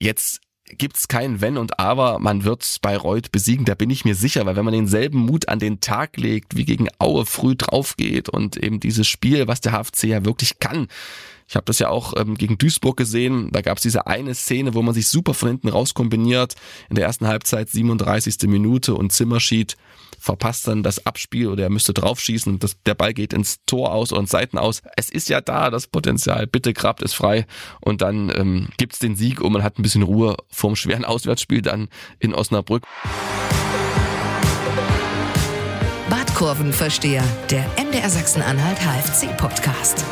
jetzt gibt's kein Wenn und Aber, man wird Bayreuth besiegen, da bin ich mir sicher, weil wenn man denselben Mut an den Tag legt, wie gegen Aue früh drauf geht und eben dieses Spiel, was der HFC ja wirklich kann, ich habe das ja auch ähm, gegen Duisburg gesehen. Da gab es diese eine Szene, wo man sich super von hinten raus kombiniert. In der ersten Halbzeit 37. Minute und Zimmerschied verpasst dann das Abspiel oder er müsste draufschießen und das, der Ball geht ins Tor aus ins Seiten aus. Es ist ja da, das Potenzial. Bitte grabt es frei und dann ähm, gibt's den Sieg und man hat ein bisschen Ruhe vorm schweren Auswärtsspiel dann in Osnabrück. Badkurvenversteher, der MDR Sachsen-Anhalt HFC Podcast.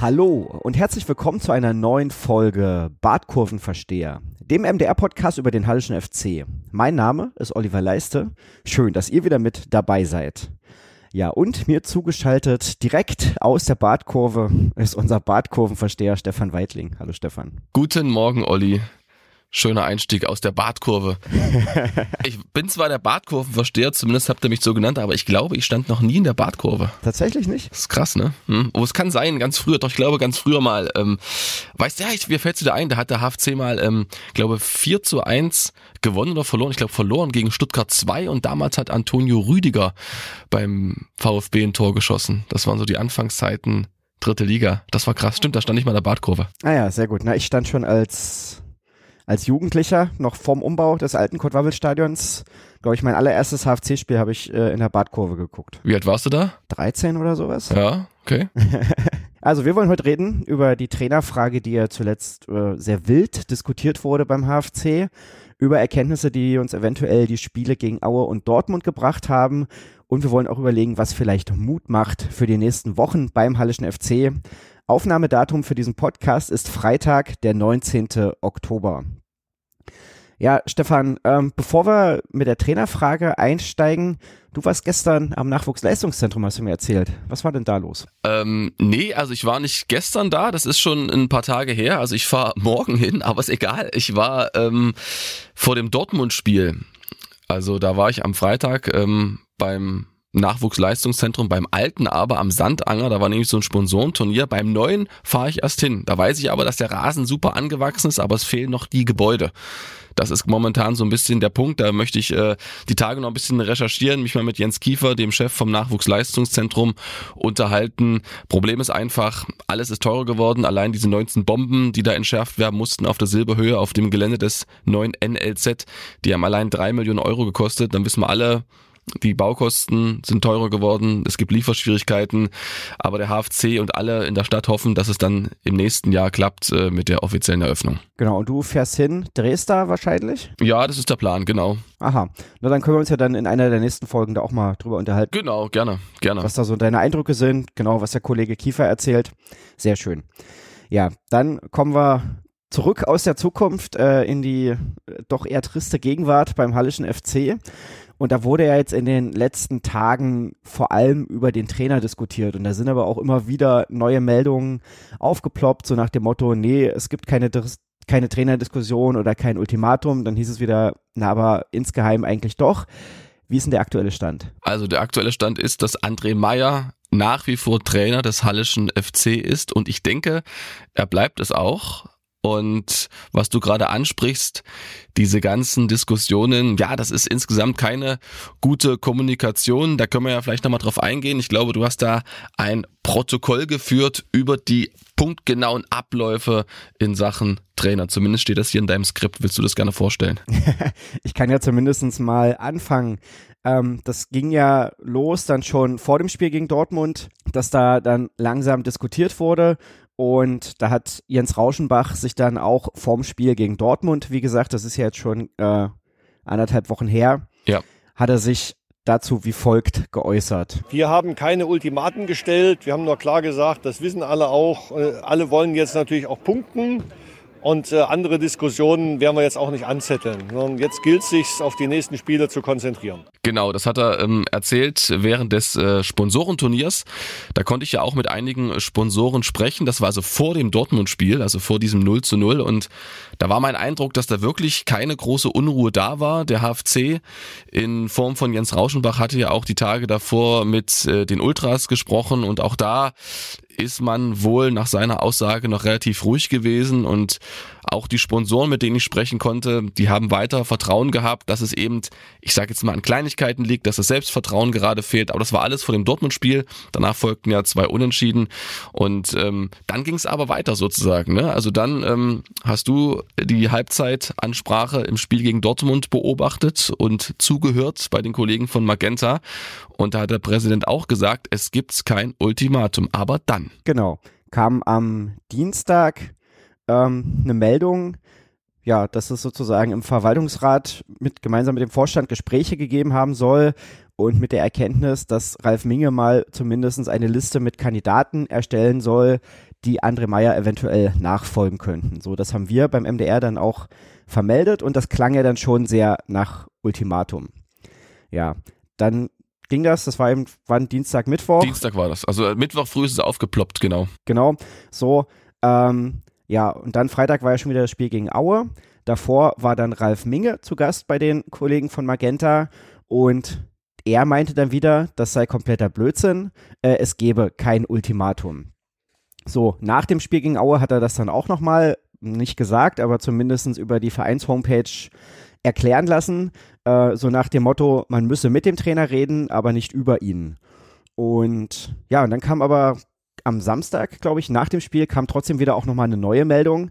Hallo und herzlich willkommen zu einer neuen Folge Badkurvenversteher, dem MDR-Podcast über den Hallischen FC. Mein Name ist Oliver Leiste. Schön, dass ihr wieder mit dabei seid. Ja, und mir zugeschaltet direkt aus der Badkurve ist unser Badkurvenversteher Stefan Weidling. Hallo Stefan. Guten Morgen, Olli. Schöner Einstieg aus der Badkurve. ich bin zwar der Badkurvenversteher, zumindest habt ihr mich so genannt, aber ich glaube, ich stand noch nie in der Badkurve. Tatsächlich nicht? Das ist krass, ne? Hm. Oh, es kann sein, ganz früher, doch ich glaube ganz früher mal. Ähm, weißt du, ja, ich, mir fällt dir ein, da hat der HFC mal, ähm, glaube 4 zu 1 gewonnen oder verloren. Ich glaube verloren gegen Stuttgart 2 und damals hat Antonio Rüdiger beim VfB ein Tor geschossen. Das waren so die Anfangszeiten dritte Liga. Das war krass. Stimmt, da stand ich mal in der Badkurve. Ah ja, sehr gut. Na, ich stand schon als als Jugendlicher, noch vorm Umbau des alten Kurt-Wabbel-Stadions, glaube ich, mein allererstes HFC-Spiel habe ich äh, in der Badkurve geguckt. Wie alt warst du da? 13 oder sowas. Ja, okay. also wir wollen heute reden über die Trainerfrage, die ja zuletzt äh, sehr wild diskutiert wurde beim HFC, über Erkenntnisse, die uns eventuell die Spiele gegen Aue und Dortmund gebracht haben. Und wir wollen auch überlegen, was vielleicht Mut macht für die nächsten Wochen beim Hallischen FC. Aufnahmedatum für diesen Podcast ist Freitag, der 19. Oktober. Ja, Stefan, ähm, bevor wir mit der Trainerfrage einsteigen, du warst gestern am Nachwuchsleistungszentrum, hast du mir erzählt. Was war denn da los? Ähm, nee, also ich war nicht gestern da, das ist schon ein paar Tage her. Also ich fahre morgen hin, aber ist egal. Ich war ähm, vor dem Dortmund-Spiel. Also da war ich am Freitag ähm, beim Nachwuchsleistungszentrum beim alten, aber am Sandanger, da war nämlich so ein Sponsorenturnier. Beim neuen fahre ich erst hin. Da weiß ich aber, dass der Rasen super angewachsen ist, aber es fehlen noch die Gebäude. Das ist momentan so ein bisschen der Punkt. Da möchte ich äh, die Tage noch ein bisschen recherchieren, mich mal mit Jens Kiefer, dem Chef vom Nachwuchsleistungszentrum, unterhalten. Problem ist einfach, alles ist teurer geworden. Allein diese 19 Bomben, die da entschärft werden mussten auf der Silberhöhe auf dem Gelände des neuen NLZ, die haben allein drei Millionen Euro gekostet. Dann wissen wir alle, die Baukosten sind teurer geworden, es gibt Lieferschwierigkeiten, aber der HFC und alle in der Stadt hoffen, dass es dann im nächsten Jahr klappt äh, mit der offiziellen Eröffnung. Genau, und du fährst hin, drehst da wahrscheinlich? Ja, das ist der Plan, genau. Aha, na dann können wir uns ja dann in einer der nächsten Folgen da auch mal drüber unterhalten. Genau, gerne, gerne. Was da so deine Eindrücke sind, genau, was der Kollege Kiefer erzählt. Sehr schön. Ja, dann kommen wir zurück aus der Zukunft äh, in die äh, doch eher triste Gegenwart beim Hallischen FC. Und da wurde ja jetzt in den letzten Tagen vor allem über den Trainer diskutiert. Und da sind aber auch immer wieder neue Meldungen aufgeploppt, so nach dem Motto, nee, es gibt keine, keine Trainerdiskussion oder kein Ultimatum. Dann hieß es wieder, na, aber insgeheim eigentlich doch. Wie ist denn der aktuelle Stand? Also der aktuelle Stand ist, dass André Meyer nach wie vor Trainer des Hallischen FC ist und ich denke, er bleibt es auch. Und was du gerade ansprichst, diese ganzen Diskussionen, ja, das ist insgesamt keine gute Kommunikation. Da können wir ja vielleicht nochmal drauf eingehen. Ich glaube, du hast da ein Protokoll geführt über die punktgenauen Abläufe in Sachen Trainer. Zumindest steht das hier in deinem Skript. Willst du das gerne vorstellen? ich kann ja zumindest mal anfangen. Ähm, das ging ja los dann schon vor dem Spiel gegen Dortmund, dass da dann langsam diskutiert wurde und da hat Jens Rauschenbach sich dann auch vorm Spiel gegen Dortmund, wie gesagt, das ist ja jetzt schon äh, anderthalb Wochen her, ja. hat er sich dazu wie folgt geäußert. Wir haben keine Ultimaten gestellt. Wir haben nur klar gesagt, das wissen alle auch. Äh, alle wollen jetzt natürlich auch punkten. Und äh, andere Diskussionen werden wir jetzt auch nicht anzetteln. Sondern jetzt gilt es sich, auf die nächsten Spiele zu konzentrieren. Genau, das hat er ähm, erzählt während des äh, Sponsorenturniers. Da konnte ich ja auch mit einigen Sponsoren sprechen. Das war also vor dem Dortmund-Spiel, also vor diesem 0 zu 0. Und da war mein Eindruck, dass da wirklich keine große Unruhe da war. Der HFC in Form von Jens Rauschenbach hatte ja auch die Tage davor mit äh, den Ultras gesprochen und auch da ist man wohl nach seiner Aussage noch relativ ruhig gewesen und auch die Sponsoren, mit denen ich sprechen konnte, die haben weiter Vertrauen gehabt, dass es eben, ich sage jetzt mal, an Kleinigkeiten liegt, dass das Selbstvertrauen gerade fehlt. Aber das war alles vor dem Dortmund-Spiel. Danach folgten ja zwei Unentschieden und ähm, dann ging es aber weiter sozusagen. Ne? Also dann ähm, hast du die Halbzeitansprache im Spiel gegen Dortmund beobachtet und zugehört bei den Kollegen von Magenta. Und da hat der Präsident auch gesagt, es gibt kein Ultimatum. Aber dann. Genau. Kam am Dienstag ähm, eine Meldung, ja, dass es sozusagen im Verwaltungsrat mit gemeinsam mit dem Vorstand Gespräche gegeben haben soll und mit der Erkenntnis, dass Ralf Minge mal zumindest eine Liste mit Kandidaten erstellen soll, die André Meyer eventuell nachfolgen könnten. So, das haben wir beim MDR dann auch vermeldet und das klang ja dann schon sehr nach Ultimatum. Ja, dann ging das, das war eben, wann Dienstag, Mittwoch. Dienstag war das. Also Mittwoch früh ist es aufgeploppt, genau. Genau, so, ähm, ja, und dann Freitag war ja schon wieder das Spiel gegen Aue. Davor war dann Ralf Minge zu Gast bei den Kollegen von Magenta und er meinte dann wieder, das sei kompletter Blödsinn, äh, es gebe kein Ultimatum. So, nach dem Spiel gegen Aue hat er das dann auch nochmal, nicht gesagt, aber zumindest über die Vereins-Homepage erklären lassen, äh, so nach dem Motto, man müsse mit dem Trainer reden, aber nicht über ihn. Und ja, und dann kam aber am Samstag, glaube ich, nach dem Spiel kam trotzdem wieder auch nochmal eine neue Meldung,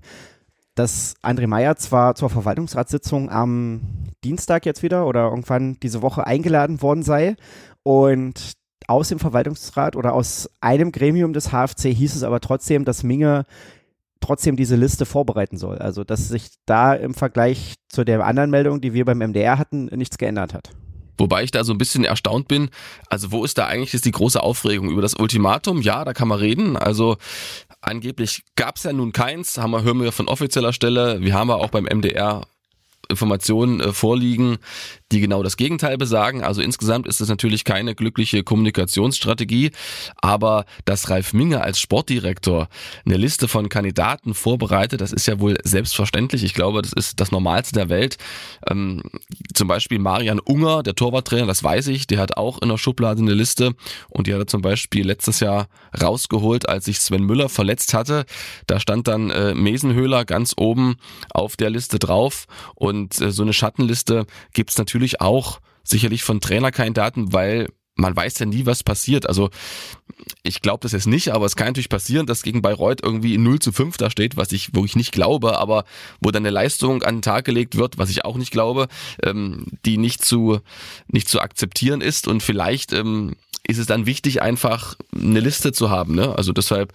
dass André Meyer zwar zur Verwaltungsratssitzung am Dienstag jetzt wieder oder irgendwann diese Woche eingeladen worden sei und aus dem Verwaltungsrat oder aus einem Gremium des HFC hieß es aber trotzdem, dass Minge trotzdem diese Liste vorbereiten soll. Also dass sich da im Vergleich zu der anderen Meldung, die wir beim MDR hatten, nichts geändert hat. Wobei ich da so ein bisschen erstaunt bin. Also wo ist da eigentlich jetzt die große Aufregung über das Ultimatum? Ja, da kann man reden. Also angeblich gab es ja nun keins, haben wir, hören wir von offizieller Stelle. Wir haben ja auch beim MDR Informationen äh, vorliegen, die genau das Gegenteil besagen. Also insgesamt ist es natürlich keine glückliche Kommunikationsstrategie, aber dass Ralf Minge als Sportdirektor eine Liste von Kandidaten vorbereitet, das ist ja wohl selbstverständlich. Ich glaube, das ist das Normalste der Welt. Ähm, zum Beispiel Marian Unger, der Torwarttrainer, das weiß ich, der hat auch in der Schublade eine Liste und die hat er zum Beispiel letztes Jahr rausgeholt, als sich Sven Müller verletzt hatte. Da stand dann äh, Mesenhöhler ganz oben auf der Liste drauf und äh, so eine Schattenliste gibt's natürlich natürlich auch sicherlich von Trainerkandidaten, weil man weiß ja nie, was passiert. Also ich glaube das jetzt nicht, aber es kann natürlich passieren, dass gegen Bayreuth irgendwie 0 zu 5 da steht, was ich, wo ich nicht glaube, aber wo dann eine Leistung an den Tag gelegt wird, was ich auch nicht glaube, ähm, die nicht zu, nicht zu akzeptieren ist. Und vielleicht ähm, ist es dann wichtig, einfach eine Liste zu haben. Ne? Also deshalb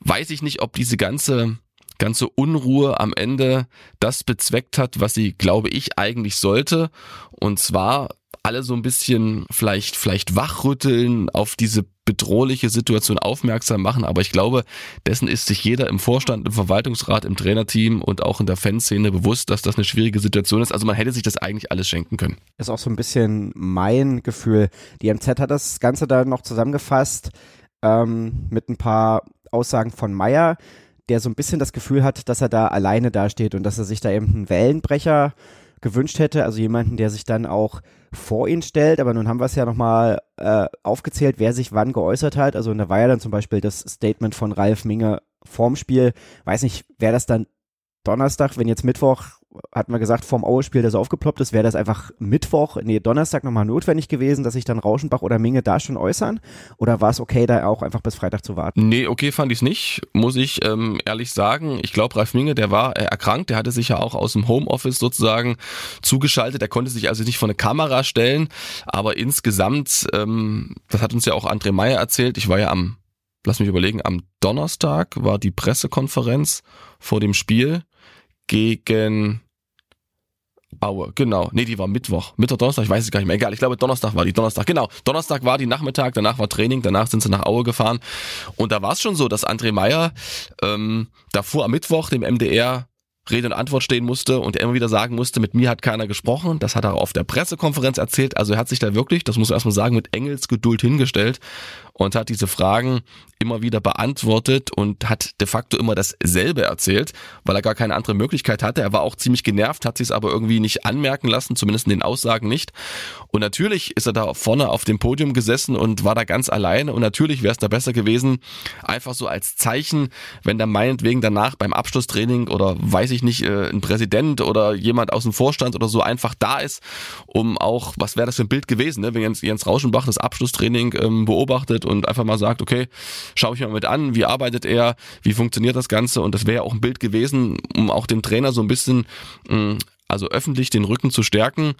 weiß ich nicht, ob diese ganze ganze Unruhe am Ende das bezweckt hat, was sie, glaube ich, eigentlich sollte. Und zwar alle so ein bisschen vielleicht, vielleicht wachrütteln, auf diese bedrohliche Situation aufmerksam machen. Aber ich glaube, dessen ist sich jeder im Vorstand, im Verwaltungsrat, im Trainerteam und auch in der Fanszene bewusst, dass das eine schwierige Situation ist. Also man hätte sich das eigentlich alles schenken können. Ist auch so ein bisschen mein Gefühl. Die MZ hat das Ganze da noch zusammengefasst ähm, mit ein paar Aussagen von Meyer der so ein bisschen das Gefühl hat, dass er da alleine dasteht und dass er sich da eben einen Wellenbrecher gewünscht hätte, also jemanden, der sich dann auch vor ihn stellt, aber nun haben wir es ja nochmal äh, aufgezählt, wer sich wann geäußert hat, also da war ja dann zum Beispiel das Statement von Ralf Minge vorm Spiel, weiß nicht, wer das dann Donnerstag, wenn jetzt Mittwoch hatten wir gesagt, vorm Aue-Spiel, das aufgeploppt ist, wäre das einfach Mittwoch, nee, Donnerstag nochmal notwendig gewesen, dass sich dann Rauschenbach oder Minge da schon äußern? Oder war es okay, da auch einfach bis Freitag zu warten? Nee, okay fand ich es nicht, muss ich ähm, ehrlich sagen. Ich glaube, Ralf Minge, der war äh, erkrankt, der hatte sich ja auch aus dem Homeoffice sozusagen zugeschaltet, der konnte sich also nicht vor eine Kamera stellen, aber insgesamt, ähm, das hat uns ja auch André Meyer erzählt, ich war ja am lass mich überlegen, am Donnerstag war die Pressekonferenz vor dem Spiel gegen Aue, genau. Nee, die war Mittwoch. Mittwoch, Donnerstag, ich weiß es gar nicht mehr. Egal, ich glaube Donnerstag war die. Donnerstag, genau. Donnerstag war die Nachmittag, danach war Training, danach sind sie nach Aue gefahren. Und da war es schon so, dass André Meyer ähm, davor am Mittwoch dem MDR Rede und Antwort stehen musste und er immer wieder sagen musste, mit mir hat keiner gesprochen. Das hat er auf der Pressekonferenz erzählt. Also er hat sich da wirklich, das muss man erstmal sagen, mit Engelsgeduld hingestellt und hat diese Fragen immer wieder beantwortet und hat de facto immer dasselbe erzählt, weil er gar keine andere Möglichkeit hatte. Er war auch ziemlich genervt, hat sich es aber irgendwie nicht anmerken lassen, zumindest in den Aussagen nicht. Und natürlich ist er da vorne auf dem Podium gesessen und war da ganz alleine und natürlich wäre es da besser gewesen, einfach so als Zeichen, wenn da meinetwegen danach beim Abschlusstraining oder weiß ich nicht, äh, ein Präsident oder jemand aus dem Vorstand oder so einfach da ist, um auch, was wäre das für ein Bild gewesen, ne? wenn Jens, Jens Rauschenbach das Abschlusstraining ähm, beobachtet und einfach mal sagt, okay, schaue ich mir mal mit an, wie arbeitet er, wie funktioniert das Ganze und das wäre ja auch ein Bild gewesen, um auch dem Trainer so ein bisschen, mh, also öffentlich den Rücken zu stärken.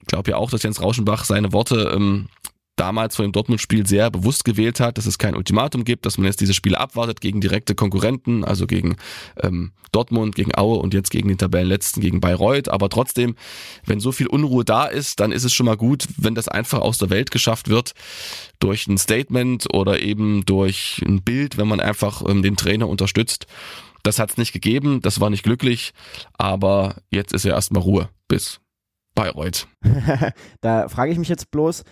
Ich glaube ja auch, dass Jens Rauschenbach seine Worte ähm, damals vor dem Dortmund-Spiel sehr bewusst gewählt hat, dass es kein Ultimatum gibt, dass man jetzt diese Spiele abwartet gegen direkte Konkurrenten, also gegen ähm, Dortmund, gegen Aue und jetzt gegen den Tabellenletzten, gegen Bayreuth. Aber trotzdem, wenn so viel Unruhe da ist, dann ist es schon mal gut, wenn das einfach aus der Welt geschafft wird durch ein Statement oder eben durch ein Bild, wenn man einfach ähm, den Trainer unterstützt. Das hat es nicht gegeben, das war nicht glücklich, aber jetzt ist ja erstmal Ruhe bis Bayreuth. da frage ich mich jetzt bloß,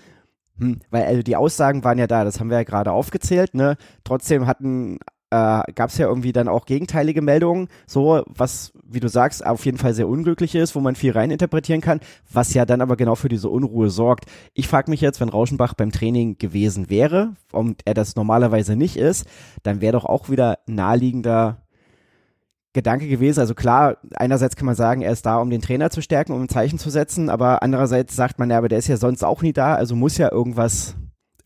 hm, weil also die Aussagen waren ja da, das haben wir ja gerade aufgezählt, ne? Trotzdem hatten äh, gab es ja irgendwie dann auch gegenteilige Meldungen, so was, wie du sagst, auf jeden Fall sehr unglücklich ist, wo man viel reininterpretieren kann, was ja dann aber genau für diese Unruhe sorgt. Ich frage mich jetzt, wenn Rauschenbach beim Training gewesen wäre und er das normalerweise nicht ist, dann wäre doch auch wieder naheliegender Gedanke gewesen. Also klar, einerseits kann man sagen, er ist da, um den Trainer zu stärken, um ein Zeichen zu setzen, aber andererseits sagt man ja, aber der ist ja sonst auch nie da, also muss ja irgendwas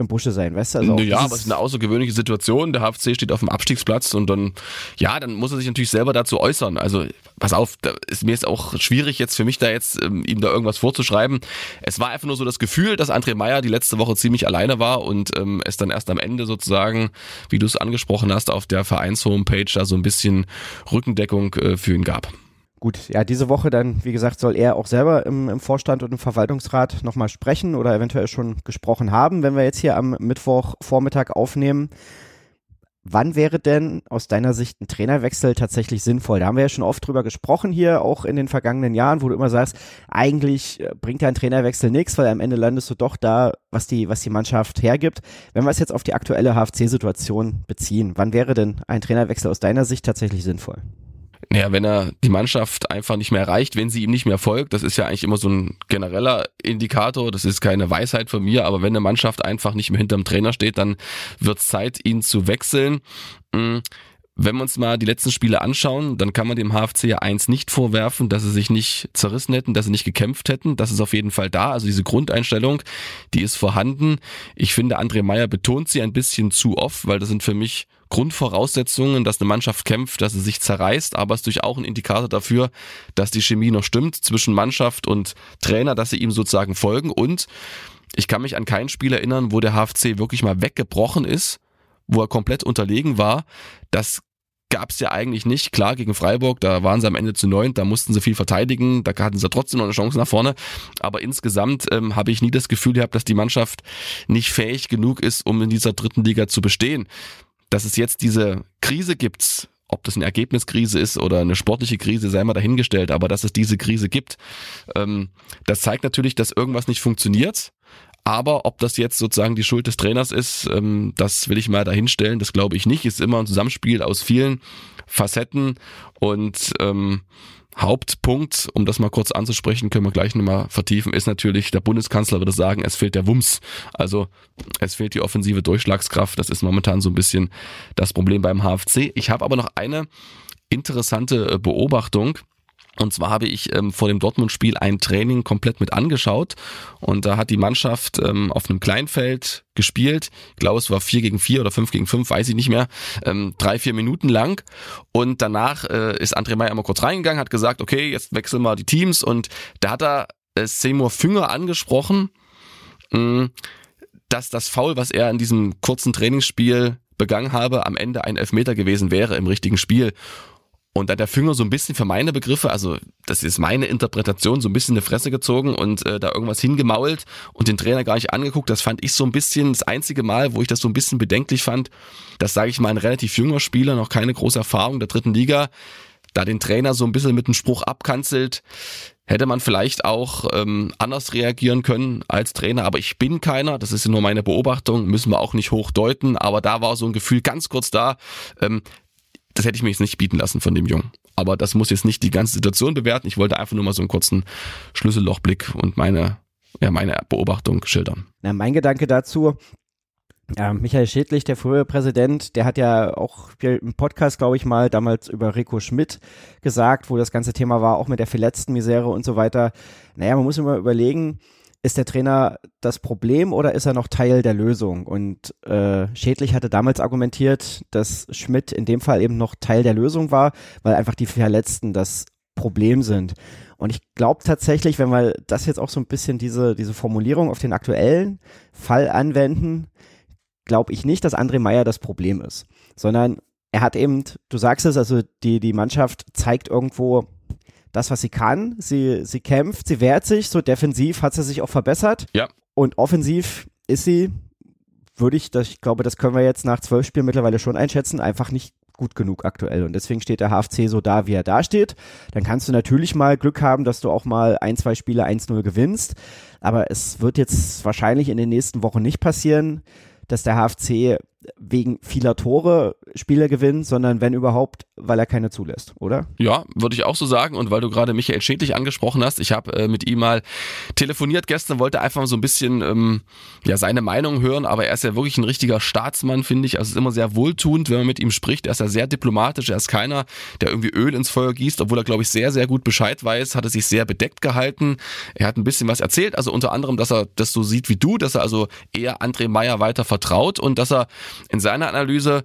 im Busche sein, weißt du? Also ja, aber es ist eine außergewöhnliche Situation. Der HFC steht auf dem Abstiegsplatz und dann, ja, dann muss er sich natürlich selber dazu äußern. Also, pass auf, da ist mir jetzt auch schwierig jetzt für mich da jetzt, ähm, ihm da irgendwas vorzuschreiben. Es war einfach nur so das Gefühl, dass André Meyer die letzte Woche ziemlich alleine war und ähm, es dann erst am Ende sozusagen, wie du es angesprochen hast, auf der Vereins-Homepage da so ein bisschen Rückendeckung äh, für ihn gab. Gut, ja, diese Woche dann, wie gesagt, soll er auch selber im, im Vorstand und im Verwaltungsrat nochmal sprechen oder eventuell schon gesprochen haben, wenn wir jetzt hier am Mittwochvormittag aufnehmen. Wann wäre denn aus deiner Sicht ein Trainerwechsel tatsächlich sinnvoll? Da haben wir ja schon oft drüber gesprochen hier, auch in den vergangenen Jahren, wo du immer sagst, eigentlich äh, bringt ja ein Trainerwechsel nichts, weil am Ende landest du doch da, was die, was die Mannschaft hergibt. Wenn wir es jetzt auf die aktuelle HFC-Situation beziehen, wann wäre denn ein Trainerwechsel aus deiner Sicht tatsächlich sinnvoll? Naja, wenn er die Mannschaft einfach nicht mehr erreicht, wenn sie ihm nicht mehr folgt, das ist ja eigentlich immer so ein genereller Indikator, das ist keine Weisheit von mir, aber wenn eine Mannschaft einfach nicht mehr hinterm Trainer steht, dann wird es Zeit, ihn zu wechseln. Hm, wenn wir uns mal die letzten Spiele anschauen, dann kann man dem HFC ja eins nicht vorwerfen, dass sie sich nicht zerrissen hätten, dass sie nicht gekämpft hätten. Das ist auf jeden Fall da. Also diese Grundeinstellung, die ist vorhanden. Ich finde, André Meyer betont sie ein bisschen zu oft, weil das sind für mich Grundvoraussetzungen, dass eine Mannschaft kämpft, dass sie sich zerreißt, aber es ist durch auch ein Indikator dafür, dass die Chemie noch stimmt zwischen Mannschaft und Trainer, dass sie ihm sozusagen folgen und ich kann mich an kein Spiel erinnern, wo der HFC wirklich mal weggebrochen ist, wo er komplett unterlegen war. Das gab es ja eigentlich nicht. Klar, gegen Freiburg, da waren sie am Ende zu neun, da mussten sie viel verteidigen, da hatten sie trotzdem noch eine Chance nach vorne. Aber insgesamt ähm, habe ich nie das Gefühl gehabt, dass die Mannschaft nicht fähig genug ist, um in dieser dritten Liga zu bestehen dass es jetzt diese Krise gibt, ob das eine Ergebniskrise ist oder eine sportliche Krise, sei mal dahingestellt, aber dass es diese Krise gibt, ähm, das zeigt natürlich, dass irgendwas nicht funktioniert. Aber ob das jetzt sozusagen die Schuld des Trainers ist, ähm, das will ich mal dahinstellen. Das glaube ich nicht. Es ist immer ein Zusammenspiel aus vielen Facetten und ähm, Hauptpunkt, um das mal kurz anzusprechen, können wir gleich nochmal vertiefen, ist natürlich, der Bundeskanzler würde sagen, es fehlt der Wumms. Also es fehlt die offensive Durchschlagskraft. Das ist momentan so ein bisschen das Problem beim HFC. Ich habe aber noch eine interessante äh, Beobachtung. Und zwar habe ich ähm, vor dem Dortmund-Spiel ein Training komplett mit angeschaut und da hat die Mannschaft ähm, auf einem Kleinfeld gespielt. Ich glaube, es war vier gegen vier oder fünf gegen fünf, weiß ich nicht mehr. Ähm, drei, vier Minuten lang. Und danach äh, ist André Meyer mal kurz reingegangen, hat gesagt, okay, jetzt wechseln wir die Teams. Und da hat er äh, Seymour Fünger angesprochen, mh, mm, dass das Foul, was er in diesem kurzen Trainingsspiel begangen habe, am Ende ein Elfmeter gewesen wäre im richtigen Spiel. Und da hat der Fünger so ein bisschen für meine Begriffe, also das ist meine Interpretation, so ein bisschen eine Fresse gezogen und äh, da irgendwas hingemault und den Trainer gar nicht angeguckt. Das fand ich so ein bisschen das einzige Mal, wo ich das so ein bisschen bedenklich fand. Das sage ich mal ein relativ junger Spieler, noch keine große Erfahrung der dritten Liga da den Trainer so ein bisschen mit einem Spruch abkanzelt, hätte man vielleicht auch ähm, anders reagieren können als Trainer. Aber ich bin keiner, das ist nur meine Beobachtung, müssen wir auch nicht hochdeuten. Aber da war so ein Gefühl ganz kurz da, ähm, das hätte ich mir jetzt nicht bieten lassen von dem Jungen. Aber das muss jetzt nicht die ganze Situation bewerten. Ich wollte einfach nur mal so einen kurzen Schlüssellochblick und meine, ja, meine Beobachtung schildern. Na, mein Gedanke dazu, ja, Michael Schädlich, der frühere Präsident, der hat ja auch im Podcast, glaube ich mal, damals über Rico Schmidt gesagt, wo das ganze Thema war, auch mit der verletzten Misere und so weiter. Naja, man muss immer überlegen, ist der Trainer das Problem oder ist er noch Teil der Lösung? Und äh, Schädlich hatte damals argumentiert, dass Schmidt in dem Fall eben noch Teil der Lösung war, weil einfach die Verletzten das Problem sind. Und ich glaube tatsächlich, wenn wir das jetzt auch so ein bisschen diese, diese Formulierung auf den aktuellen Fall anwenden, glaube ich nicht, dass André Meyer das Problem ist, sondern er hat eben, du sagst es, also die, die Mannschaft zeigt irgendwo das, was sie kann. Sie, sie kämpft, sie wehrt sich, so defensiv hat sie sich auch verbessert. Ja. Und offensiv ist sie, würde ich, das, ich glaube, das können wir jetzt nach zwölf Spielen mittlerweile schon einschätzen, einfach nicht gut genug aktuell. Und deswegen steht der HFC so da, wie er da steht. Dann kannst du natürlich mal Glück haben, dass du auch mal ein, zwei Spiele 1-0 gewinnst. Aber es wird jetzt wahrscheinlich in den nächsten Wochen nicht passieren dass der HFC wegen vieler Tore Spiele gewinnt, sondern wenn überhaupt, weil er keine zulässt, oder? Ja, würde ich auch so sagen. Und weil du gerade Michael Schädlich angesprochen hast, ich habe äh, mit ihm mal telefoniert gestern, wollte einfach so ein bisschen ähm, ja seine Meinung hören, aber er ist ja wirklich ein richtiger Staatsmann, finde ich. Also es ist immer sehr wohltuend, wenn man mit ihm spricht. Er ist ja sehr diplomatisch, er ist keiner, der irgendwie Öl ins Feuer gießt, obwohl er, glaube ich, sehr, sehr gut Bescheid weiß, hat er sich sehr bedeckt gehalten. Er hat ein bisschen was erzählt, also unter anderem, dass er das so sieht wie du, dass er also eher André Meyer weiter vertraut und dass er in seiner Analyse,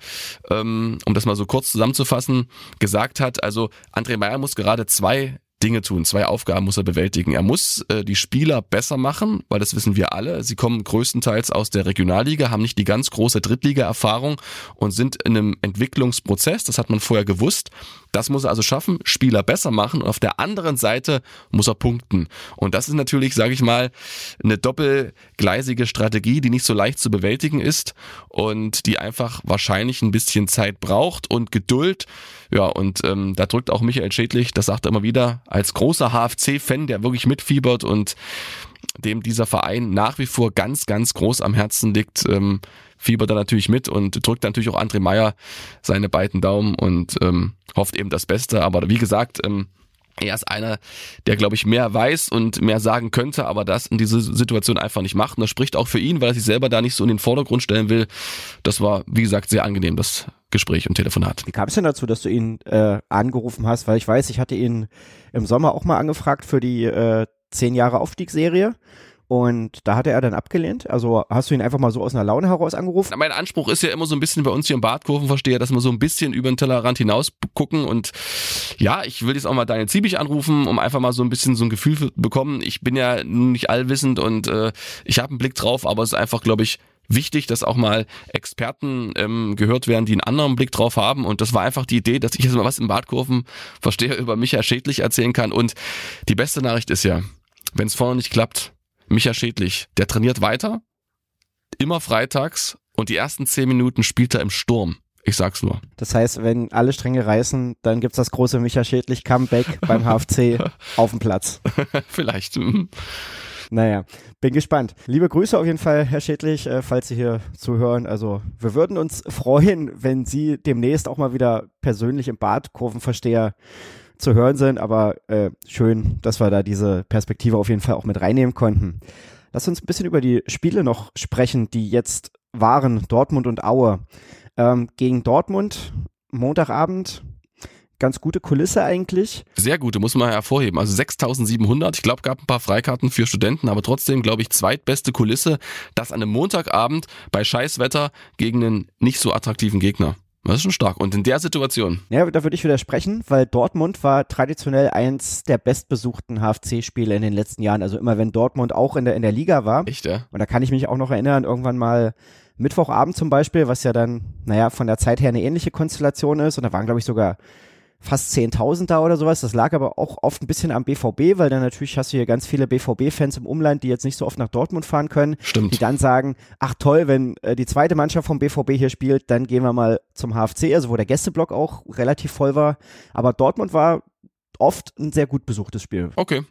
ähm, um das mal so kurz zusammenzufassen, gesagt hat, also André Meyer muss gerade zwei Dinge tun. Zwei Aufgaben muss er bewältigen. Er muss äh, die Spieler besser machen, weil das wissen wir alle. Sie kommen größtenteils aus der Regionalliga, haben nicht die ganz große Drittliga-Erfahrung und sind in einem Entwicklungsprozess. Das hat man vorher gewusst. Das muss er also schaffen, Spieler besser machen. Und auf der anderen Seite muss er punkten. Und das ist natürlich, sage ich mal, eine doppelgleisige Strategie, die nicht so leicht zu bewältigen ist und die einfach wahrscheinlich ein bisschen Zeit braucht und Geduld. Ja, und ähm, da drückt auch Michael Schädlich, das sagt er immer wieder, als großer HFC-Fan, der wirklich mitfiebert und dem dieser Verein nach wie vor ganz, ganz groß am Herzen liegt, ähm, fiebert er natürlich mit und drückt natürlich auch André Meyer seine beiden Daumen und ähm, hofft eben das Beste. Aber wie gesagt, ähm, er ist einer, der, glaube ich, mehr weiß und mehr sagen könnte, aber das in dieser Situation einfach nicht macht. Und das spricht auch für ihn, weil er sich selber da nicht so in den Vordergrund stellen will. Das war, wie gesagt, sehr angenehm, das Gespräch und Telefonat. Wie kam es denn dazu, dass du ihn äh, angerufen hast? Weil ich weiß, ich hatte ihn im Sommer auch mal angefragt für die äh, zehn Jahre Aufstiegsserie. Und da hatte er dann abgelehnt. Also hast du ihn einfach mal so aus einer Laune heraus angerufen? Mein Anspruch ist ja immer so ein bisschen bei uns hier im Badkurvenversteher, dass wir so ein bisschen über den Tellerrand hinaus gucken. Und ja, ich will jetzt auch mal Daniel Ziebig anrufen, um einfach mal so ein bisschen so ein Gefühl zu bekommen. Ich bin ja nun nicht allwissend und äh, ich habe einen Blick drauf, aber es ist einfach, glaube ich, wichtig, dass auch mal Experten ähm, gehört werden, die einen anderen Blick drauf haben. Und das war einfach die Idee, dass ich jetzt mal was im Badkurvenversteher über Michael Schädlich erzählen kann. Und die beste Nachricht ist ja, wenn es vorne nicht klappt, Micha Schädlich, der trainiert weiter, immer freitags und die ersten zehn Minuten spielt er im Sturm. Ich sag's nur. Das heißt, wenn alle Stränge reißen, dann gibt's das große Micha Schädlich Comeback beim HFC auf dem Platz. Vielleicht. Mhm. Naja, bin gespannt. Liebe Grüße auf jeden Fall, Herr Schädlich, äh, falls Sie hier zuhören. Also wir würden uns freuen, wenn Sie demnächst auch mal wieder persönlich im Badkurvenversteher zu hören sind, aber äh, schön, dass wir da diese Perspektive auf jeden Fall auch mit reinnehmen konnten. Lass uns ein bisschen über die Spiele noch sprechen, die jetzt waren, Dortmund und Aue. Ähm, gegen Dortmund, Montagabend, ganz gute Kulisse eigentlich. Sehr gute, muss man hervorheben. Also 6700, ich glaube, gab ein paar Freikarten für Studenten, aber trotzdem, glaube ich, zweitbeste Kulisse, das an einem Montagabend bei Scheißwetter gegen einen nicht so attraktiven Gegner. Das ist schon stark. Und in der Situation. Ja, da würde ich widersprechen, weil Dortmund war traditionell eins der bestbesuchten HFC-Spiele in den letzten Jahren. Also immer wenn Dortmund auch in der, in der Liga war. Echt, ja? Und da kann ich mich auch noch erinnern, irgendwann mal Mittwochabend zum Beispiel, was ja dann, naja, von der Zeit her eine ähnliche Konstellation ist. Und da waren, glaube ich, sogar fast 10.000 da oder sowas. Das lag aber auch oft ein bisschen am BVB, weil dann natürlich hast du hier ganz viele BVB-Fans im Umland, die jetzt nicht so oft nach Dortmund fahren können, Stimmt. die dann sagen, ach toll, wenn äh, die zweite Mannschaft vom BVB hier spielt, dann gehen wir mal zum HFC, also wo der Gästeblock auch relativ voll war. Aber Dortmund war oft ein sehr gut besuchtes Spiel. Okay,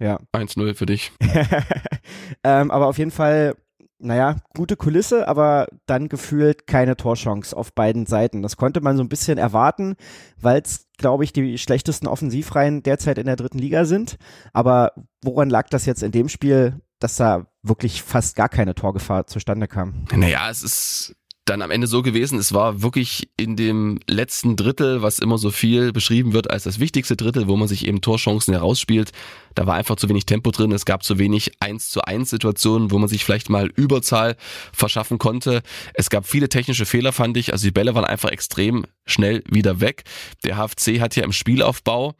Ja. 1-0 für dich. ähm, aber auf jeden Fall, naja, gute Kulisse, aber dann gefühlt keine Torchance auf beiden Seiten. Das konnte man so ein bisschen erwarten, weil es, glaube ich, die schlechtesten Offensivreihen derzeit in der dritten Liga sind. Aber woran lag das jetzt in dem Spiel, dass da wirklich fast gar keine Torgefahr zustande kam? Naja, es ist dann am Ende so gewesen, es war wirklich in dem letzten Drittel, was immer so viel beschrieben wird als das wichtigste Drittel, wo man sich eben Torchancen herausspielt. Da war einfach zu wenig Tempo drin, es gab zu wenig 1 zu 1 Situationen, wo man sich vielleicht mal Überzahl verschaffen konnte. Es gab viele technische Fehler, fand ich. Also die Bälle waren einfach extrem schnell wieder weg. Der HFC hat ja im Spielaufbau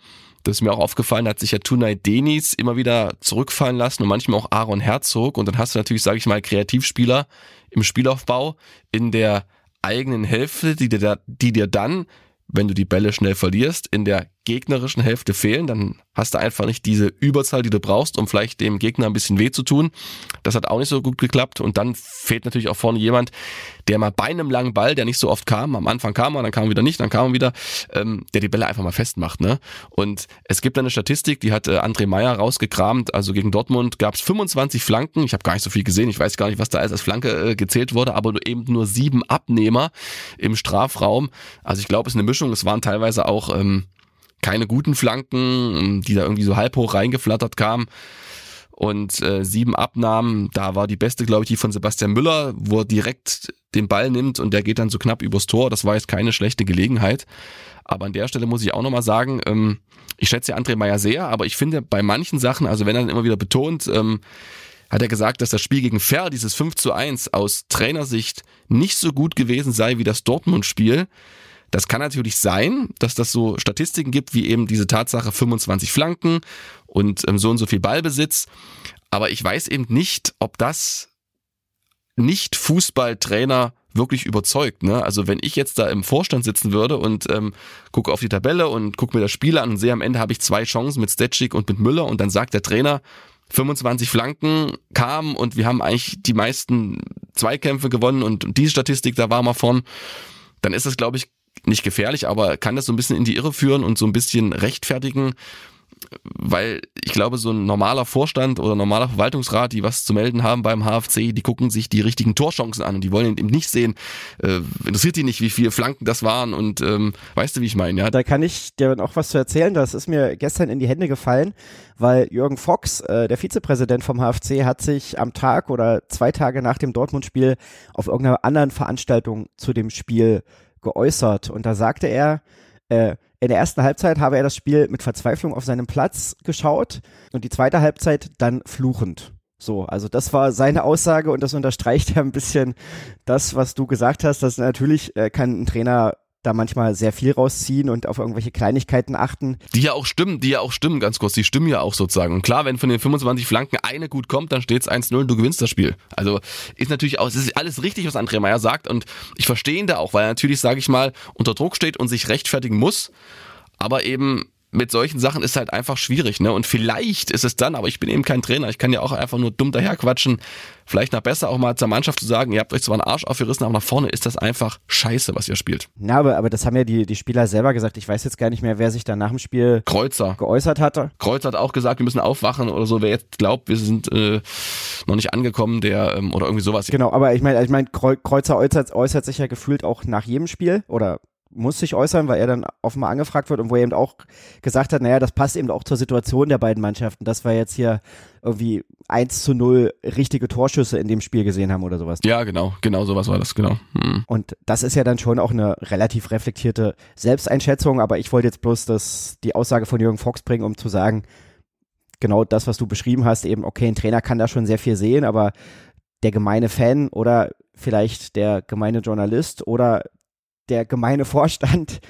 das ist mir auch aufgefallen, hat sich ja Tunay Denis immer wieder zurückfallen lassen und manchmal auch Aaron Herzog. Und dann hast du natürlich, sage ich mal, Kreativspieler im Spielaufbau in der eigenen Hälfte, die dir, da, die dir dann, wenn du die Bälle schnell verlierst, in der gegnerischen Hälfte fehlen. Dann hast du einfach nicht diese Überzahl, die du brauchst, um vielleicht dem Gegner ein bisschen weh zu tun. Das hat auch nicht so gut geklappt. Und dann fehlt natürlich auch vorne jemand, der mal bei einem langen Ball, der nicht so oft kam, am Anfang kam er, dann kam er wieder nicht, dann kam er wieder, ähm, der die Bälle einfach mal festmacht. Ne? Und es gibt eine Statistik, die hat äh, André Meyer rausgekramt, also gegen Dortmund gab es 25 Flanken, ich habe gar nicht so viel gesehen, ich weiß gar nicht, was da alles als Flanke äh, gezählt wurde, aber eben nur sieben Abnehmer im Strafraum. Also ich glaube, es ist eine Mischung, es waren teilweise auch ähm, keine guten Flanken, die da irgendwie so halb hoch reingeflattert kamen. Und äh, sieben Abnahmen, da war die beste, glaube ich, die von Sebastian Müller, wo er direkt den Ball nimmt und der geht dann so knapp übers Tor. Das war jetzt keine schlechte Gelegenheit. Aber an der Stelle muss ich auch nochmal sagen, ähm, ich schätze André Meyer sehr, aber ich finde bei manchen Sachen, also wenn er dann immer wieder betont, ähm, hat er gesagt, dass das Spiel gegen Fer, dieses 5 zu 1 aus Trainersicht nicht so gut gewesen sei wie das Dortmund-Spiel. Das kann natürlich sein, dass das so Statistiken gibt, wie eben diese Tatsache 25 Flanken und ähm, so und so viel Ballbesitz. Aber ich weiß eben nicht, ob das nicht Fußballtrainer wirklich überzeugt. Ne? Also wenn ich jetzt da im Vorstand sitzen würde und ähm, gucke auf die Tabelle und gucke mir das Spiel an und sehe, am Ende habe ich zwei Chancen mit Stetschik und mit Müller und dann sagt der Trainer, 25 Flanken kamen und wir haben eigentlich die meisten Zweikämpfe gewonnen und diese Statistik, da war mal vorn, dann ist das, glaube ich, nicht gefährlich, aber kann das so ein bisschen in die Irre führen und so ein bisschen rechtfertigen, weil ich glaube, so ein normaler Vorstand oder normaler Verwaltungsrat, die was zu melden haben beim HFC, die gucken sich die richtigen Torchancen an und die wollen eben nicht sehen, äh, interessiert die nicht, wie viele Flanken das waren und ähm, weißt du, wie ich meine, ja? Da kann ich dir auch was zu erzählen. Das ist mir gestern in die Hände gefallen, weil Jürgen Fox, äh, der Vizepräsident vom HFC, hat sich am Tag oder zwei Tage nach dem Dortmund-Spiel auf irgendeiner anderen Veranstaltung zu dem Spiel geäußert. Und da sagte er, äh, in der ersten Halbzeit habe er das Spiel mit Verzweiflung auf seinem Platz geschaut und die zweite Halbzeit dann fluchend. So, also das war seine Aussage und das unterstreicht ja ein bisschen das, was du gesagt hast, dass natürlich äh, kann ein Trainer da manchmal sehr viel rausziehen und auf irgendwelche Kleinigkeiten achten. Die ja auch stimmen, die ja auch stimmen, ganz kurz, die stimmen ja auch sozusagen. Und klar, wenn von den 25 Flanken eine gut kommt, dann steht es 1-0 und du gewinnst das Spiel. Also ist natürlich auch, es ist alles richtig, was André Meyer sagt und ich verstehe ihn da auch, weil er natürlich, sage ich mal, unter Druck steht und sich rechtfertigen muss, aber eben mit solchen Sachen ist halt einfach schwierig, ne? Und vielleicht ist es dann, aber ich bin eben kein Trainer, ich kann ja auch einfach nur dumm daherquatschen, vielleicht noch besser auch mal zur Mannschaft zu sagen, ihr habt euch zwar einen Arsch aufgerissen, aber nach vorne ist das einfach scheiße, was ihr spielt. Na, aber, aber das haben ja die, die Spieler selber gesagt. Ich weiß jetzt gar nicht mehr, wer sich da nach dem Spiel Kreuzer. geäußert hatte. Kreuzer hat auch gesagt, wir müssen aufwachen oder so. Wer jetzt glaubt, wir sind äh, noch nicht angekommen, der ähm, oder irgendwie sowas. Genau, aber ich meine, ich mein, Kreuzer äußert, äußert sich ja gefühlt auch nach jedem Spiel oder muss sich äußern, weil er dann offenbar angefragt wird und wo er eben auch gesagt hat, naja, das passt eben auch zur Situation der beiden Mannschaften, dass wir jetzt hier irgendwie 1 zu 0 richtige Torschüsse in dem Spiel gesehen haben oder sowas. Ja, genau, genau sowas war das, genau. Hm. Und das ist ja dann schon auch eine relativ reflektierte Selbsteinschätzung, aber ich wollte jetzt bloß das, die Aussage von Jürgen Fox bringen, um zu sagen, genau das, was du beschrieben hast, eben, okay, ein Trainer kann da schon sehr viel sehen, aber der gemeine Fan oder vielleicht der gemeine Journalist oder der gemeine Vorstand,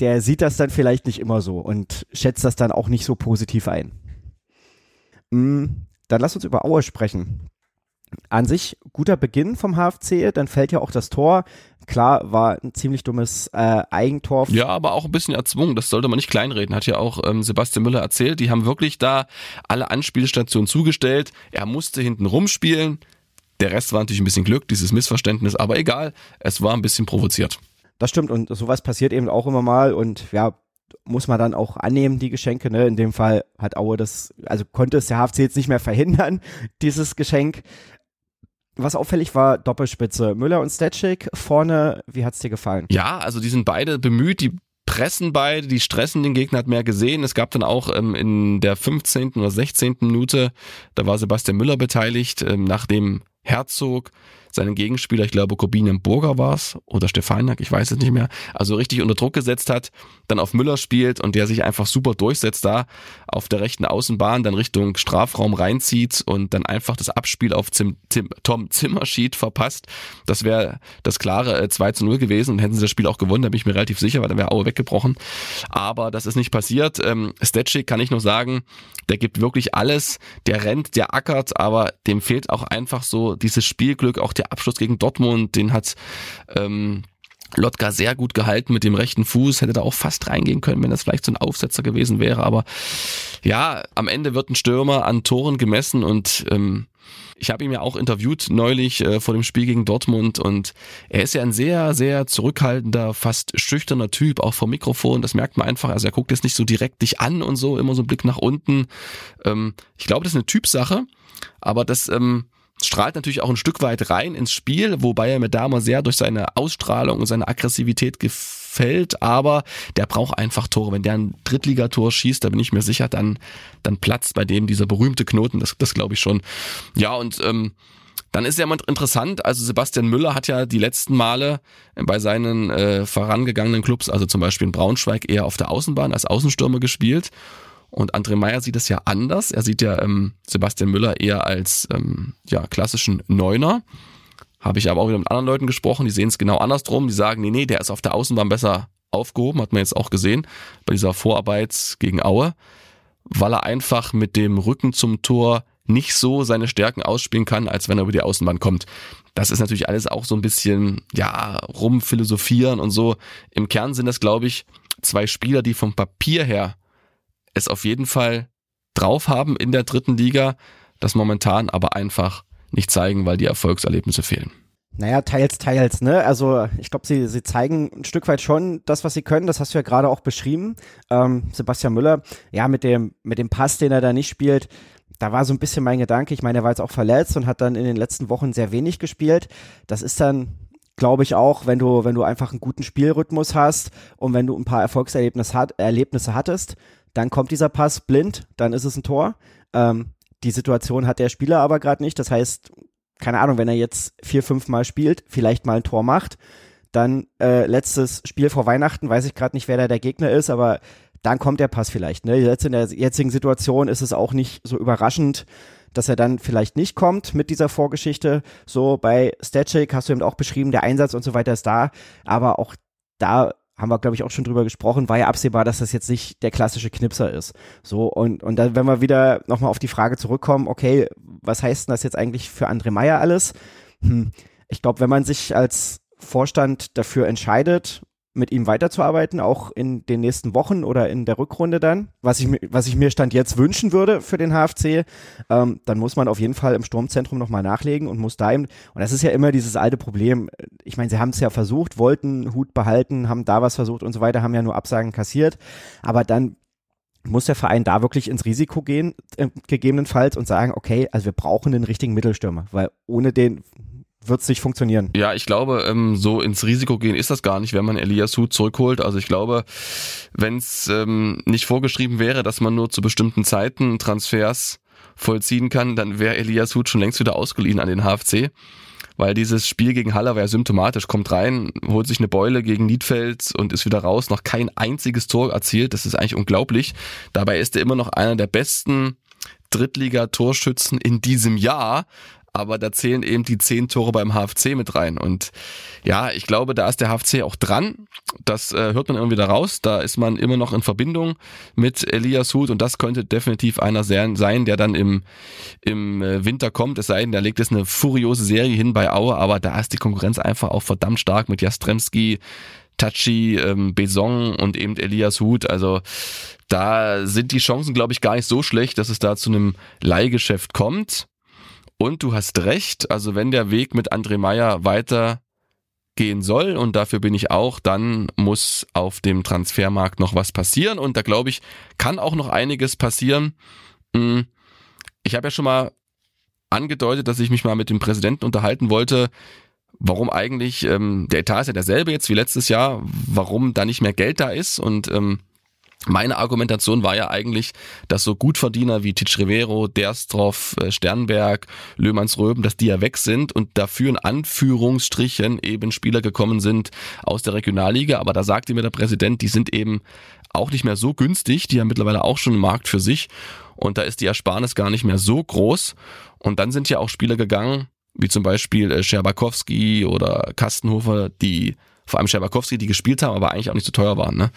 der sieht das dann vielleicht nicht immer so und schätzt das dann auch nicht so positiv ein. Mm, dann lass uns über Aue sprechen. an sich guter Beginn vom HFC, dann fällt ja auch das Tor. Klar, war ein ziemlich dummes äh, Eigentor. Ja, aber auch ein bisschen erzwungen, das sollte man nicht kleinreden, hat ja auch ähm, Sebastian Müller erzählt. Die haben wirklich da alle Anspielstationen zugestellt. Er musste hinten rumspielen. Der Rest war natürlich ein bisschen Glück, dieses Missverständnis, aber egal, es war ein bisschen provoziert. Das stimmt und sowas passiert eben auch immer mal und ja, muss man dann auch annehmen, die Geschenke. Ne? In dem Fall hat Aue das, also konnte es der HFC jetzt nicht mehr verhindern, dieses Geschenk. Was auffällig war, Doppelspitze. Müller und Stetschik vorne, wie hat's dir gefallen? Ja, also die sind beide bemüht, die pressen beide, die stressen den Gegner, hat mehr gesehen. Es gab dann auch ähm, in der 15. oder 16. Minute, da war Sebastian Müller beteiligt, ähm, nachdem Herzog seinen Gegenspieler, ich glaube Burger war es oder Stefanak, ich weiß es nicht mehr, also richtig unter Druck gesetzt hat, dann auf Müller spielt und der sich einfach super durchsetzt da auf der rechten Außenbahn, dann Richtung Strafraum reinzieht und dann einfach das Abspiel auf Zim, Tim, Tom Zimmerschied verpasst. Das wäre das klare äh, 2 zu 0 gewesen und hätten sie das Spiel auch gewonnen, da bin ich mir relativ sicher, weil dann wäre Aue weggebrochen. Aber das ist nicht passiert. Ähm, Stetschik kann ich nur sagen, der gibt wirklich alles, der rennt, der ackert, aber dem fehlt auch einfach so dieses Spielglück, auch der Abschluss gegen Dortmund, den hat ähm, Lotka sehr gut gehalten mit dem rechten Fuß, hätte da auch fast reingehen können, wenn das vielleicht so ein Aufsetzer gewesen wäre. Aber ja, am Ende wird ein Stürmer an Toren gemessen und ähm, ich habe ihn ja auch interviewt neulich äh, vor dem Spiel gegen Dortmund und er ist ja ein sehr, sehr zurückhaltender, fast schüchterner Typ, auch vom Mikrofon. Das merkt man einfach. Also er guckt jetzt nicht so direkt dich an und so, immer so ein Blick nach unten. Ähm, ich glaube, das ist eine Typsache, aber das ähm, strahlt natürlich auch ein Stück weit rein ins Spiel, wobei er mir da mal sehr durch seine Ausstrahlung und seine Aggressivität gefällt, aber der braucht einfach Tore. Wenn der ein Drittligator schießt, da bin ich mir sicher, dann, dann platzt bei dem dieser berühmte Knoten, das, das glaube ich schon. Ja, und ähm, dann ist ja mal interessant, also Sebastian Müller hat ja die letzten Male bei seinen äh, vorangegangenen Clubs, also zum Beispiel in Braunschweig, eher auf der Außenbahn als Außenstürmer gespielt. Und André Meyer sieht es ja anders. Er sieht ja ähm, Sebastian Müller eher als ähm, ja, klassischen Neuner. Habe ich aber auch wieder mit anderen Leuten gesprochen, die sehen es genau andersrum. Die sagen, nee, nee, der ist auf der Außenbahn besser aufgehoben, hat man jetzt auch gesehen bei dieser Vorarbeit gegen Aue, weil er einfach mit dem Rücken zum Tor nicht so seine Stärken ausspielen kann, als wenn er über die Außenbahn kommt. Das ist natürlich alles auch so ein bisschen, ja, rumphilosophieren und so. Im Kern sind das, glaube ich, zwei Spieler, die vom Papier her es auf jeden Fall drauf haben in der dritten Liga, das momentan aber einfach nicht zeigen, weil die Erfolgserlebnisse fehlen. Naja, teils, teils, ne? Also ich glaube, sie, sie zeigen ein Stück weit schon das, was sie können. Das hast du ja gerade auch beschrieben. Ähm, Sebastian Müller, ja, mit dem, mit dem Pass, den er da nicht spielt, da war so ein bisschen mein Gedanke. Ich meine, er war jetzt auch verletzt und hat dann in den letzten Wochen sehr wenig gespielt. Das ist dann, glaube ich, auch, wenn du, wenn du einfach einen guten Spielrhythmus hast und wenn du ein paar Erfolgserlebnisse hat, Erlebnisse hattest, dann kommt dieser Pass blind, dann ist es ein Tor. Ähm, die Situation hat der Spieler aber gerade nicht. Das heißt, keine Ahnung, wenn er jetzt vier, fünf Mal spielt, vielleicht mal ein Tor macht, dann äh, letztes Spiel vor Weihnachten, weiß ich gerade nicht, wer da der Gegner ist, aber dann kommt der Pass vielleicht. Ne? Jetzt in der jetzigen Situation ist es auch nicht so überraschend, dass er dann vielleicht nicht kommt mit dieser Vorgeschichte. So bei Statchik hast du eben auch beschrieben, der Einsatz und so weiter ist da, aber auch da haben wir, glaube ich, auch schon drüber gesprochen, war ja absehbar, dass das jetzt nicht der klassische Knipser ist. So, und, und dann, wenn wir wieder nochmal auf die Frage zurückkommen, okay, was heißt denn das jetzt eigentlich für André Meyer alles? Hm, ich glaube, wenn man sich als Vorstand dafür entscheidet mit ihm weiterzuarbeiten, auch in den nächsten Wochen oder in der Rückrunde dann, was ich, was ich mir Stand jetzt wünschen würde für den HFC, ähm, dann muss man auf jeden Fall im Sturmzentrum nochmal nachlegen und muss da eben, und das ist ja immer dieses alte Problem, ich meine, sie haben es ja versucht, wollten Hut behalten, haben da was versucht und so weiter, haben ja nur Absagen kassiert, aber dann muss der Verein da wirklich ins Risiko gehen, äh, gegebenenfalls und sagen, okay, also wir brauchen den richtigen Mittelstürmer, weil ohne den wird es nicht funktionieren. Ja, ich glaube, ähm, so ins Risiko gehen ist das gar nicht, wenn man Elias Hut zurückholt. Also ich glaube, wenn es ähm, nicht vorgeschrieben wäre, dass man nur zu bestimmten Zeiten Transfers vollziehen kann, dann wäre Elias Hut schon längst wieder ausgeliehen an den HFC. Weil dieses Spiel gegen Haller war ja symptomatisch. Kommt rein, holt sich eine Beule gegen Niedfeld und ist wieder raus. Noch kein einziges Tor erzielt. Das ist eigentlich unglaublich. Dabei ist er immer noch einer der besten Drittliga-Torschützen in diesem Jahr. Aber da zählen eben die zehn Tore beim HFC mit rein. Und ja, ich glaube, da ist der HFC auch dran. Das äh, hört man irgendwie da raus. Da ist man immer noch in Verbindung mit Elias Huth und das könnte definitiv einer sein, der dann im, im äh, Winter kommt. Es sei denn, der legt jetzt eine furiose Serie hin bei Aue, aber da ist die Konkurrenz einfach auch verdammt stark mit Jastremski, Tachi, ähm, Besong und eben Elias Huth. Also da sind die Chancen, glaube ich, gar nicht so schlecht, dass es da zu einem Leihgeschäft kommt. Und du hast recht, also wenn der Weg mit André Meyer weiter gehen soll und dafür bin ich auch, dann muss auf dem Transfermarkt noch was passieren und da glaube ich, kann auch noch einiges passieren. Hm, ich habe ja schon mal angedeutet, dass ich mich mal mit dem Präsidenten unterhalten wollte, warum eigentlich, ähm, der Etat ist ja derselbe jetzt wie letztes Jahr, warum da nicht mehr Geld da ist und ähm, meine Argumentation war ja eigentlich, dass so Gutverdiener wie Titsch Rivero, Derstroff, äh, Sternberg, Löhmanns Röben, dass die ja weg sind und dafür in Anführungsstrichen eben Spieler gekommen sind aus der Regionalliga. Aber da sagte mir der Präsident, die sind eben auch nicht mehr so günstig, die haben mittlerweile auch schon einen Markt für sich und da ist die Ersparnis gar nicht mehr so groß. Und dann sind ja auch Spieler gegangen, wie zum Beispiel äh, Scherbakowski oder Kastenhofer, die vor allem Scherbakowski, die gespielt haben, aber eigentlich auch nicht so teuer waren. Ne?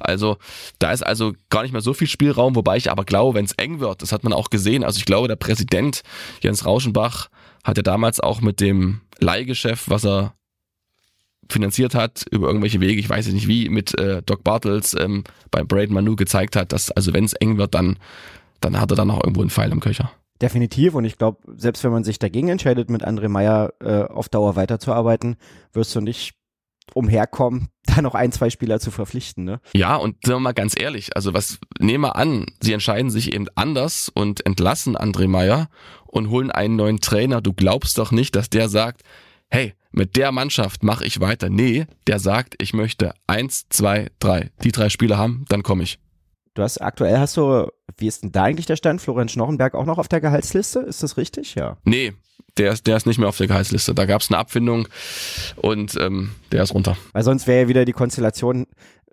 Also da ist also gar nicht mehr so viel Spielraum, wobei ich aber glaube, wenn es eng wird, das hat man auch gesehen. Also ich glaube, der Präsident Jens Rauschenbach hat ja damals auch mit dem Leihgeschäft, was er finanziert hat über irgendwelche Wege, ich weiß nicht wie, mit äh, Doc Bartels ähm, bei Braden Manu gezeigt hat, dass also wenn es eng wird, dann dann hat er dann auch irgendwo einen Pfeil im Köcher. Definitiv und ich glaube, selbst wenn man sich dagegen entscheidet, mit André Meyer äh, auf Dauer weiterzuarbeiten, wirst du nicht umherkommen, da noch ein, zwei Spieler zu verpflichten. Ne? Ja, und sagen wir mal ganz ehrlich, also was nehmen wir an, sie entscheiden sich eben anders und entlassen André Meyer und holen einen neuen Trainer. Du glaubst doch nicht, dass der sagt, hey, mit der Mannschaft mache ich weiter. Nee, der sagt, ich möchte eins, zwei, drei. Die drei Spieler haben, dann komme ich. Du hast aktuell hast du, wie ist denn da eigentlich der Stand? Florian Schnochenberg auch noch auf der Gehaltsliste? Ist das richtig? Ja. Nee, der ist, der ist nicht mehr auf der Gehaltsliste. Da gab es eine Abfindung und ähm, der ist runter. Weil sonst wäre ja wieder die Konstellation,